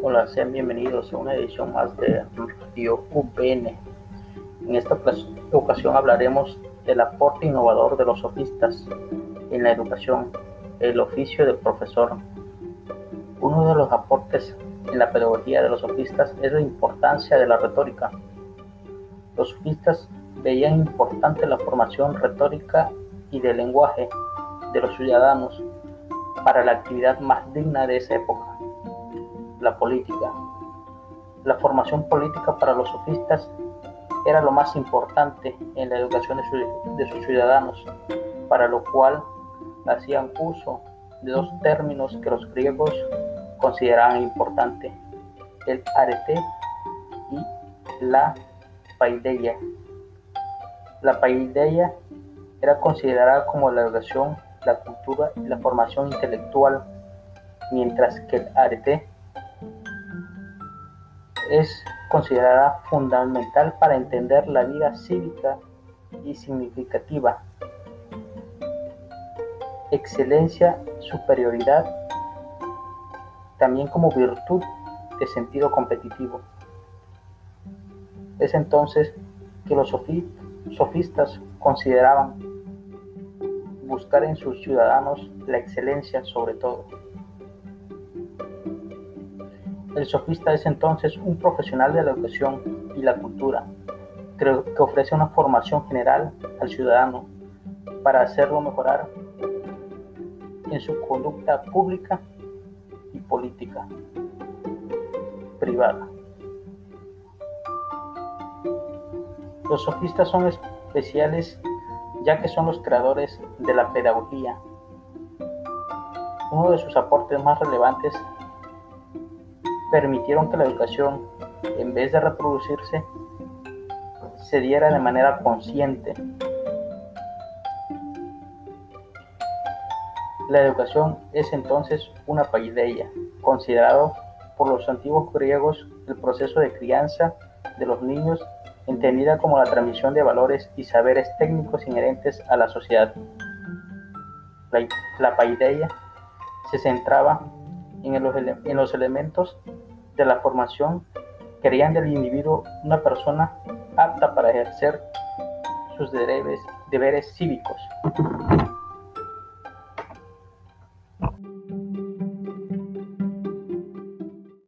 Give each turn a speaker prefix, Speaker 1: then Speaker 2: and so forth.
Speaker 1: Hola, sean bienvenidos a una edición más de Radio UPN. En esta ocasión hablaremos del aporte innovador de los sofistas en la educación, el oficio del profesor. Uno de los aportes en la pedagogía de los sofistas es la importancia de la retórica. Los sofistas veían importante la formación retórica y del lenguaje de los ciudadanos para la actividad más digna de esa época, la política. La formación política para los sofistas era lo más importante en la educación de, sus ciudadanos, para lo cual hacían uso de dos términos que los griegos consideraban importantes, el arete y la paideia. La paideia era considerada como la educación la cultura y la formación intelectual, mientras que el arete es considerada fundamental para entender la vida cívica y significativa. Excelencia, superioridad, también como virtud de sentido competitivo. Es entonces que los sofistas consideraban buscar en sus ciudadanos la excelencia sobre todo. El sofista es entonces un profesional de la educación y la cultura, que ofrece una formación general al ciudadano para hacerlo mejorar en su conducta pública y política privada. Los sofistas son especiales ya que son los creadores de la pedagogía. Uno de sus aportes más relevantes permitieron que la educación, en vez de reproducirse, se diera de manera consciente. La educación es entonces una paideia, considerado por los antiguos griegos el proceso de crianza de los niños entendida como la transmisión de valores y saberes técnicos inherentes a la sociedad. La, paideia se centraba en los, en los elementos de la formación que harían del individuo una persona apta para ejercer sus deberes, deberes cívicos.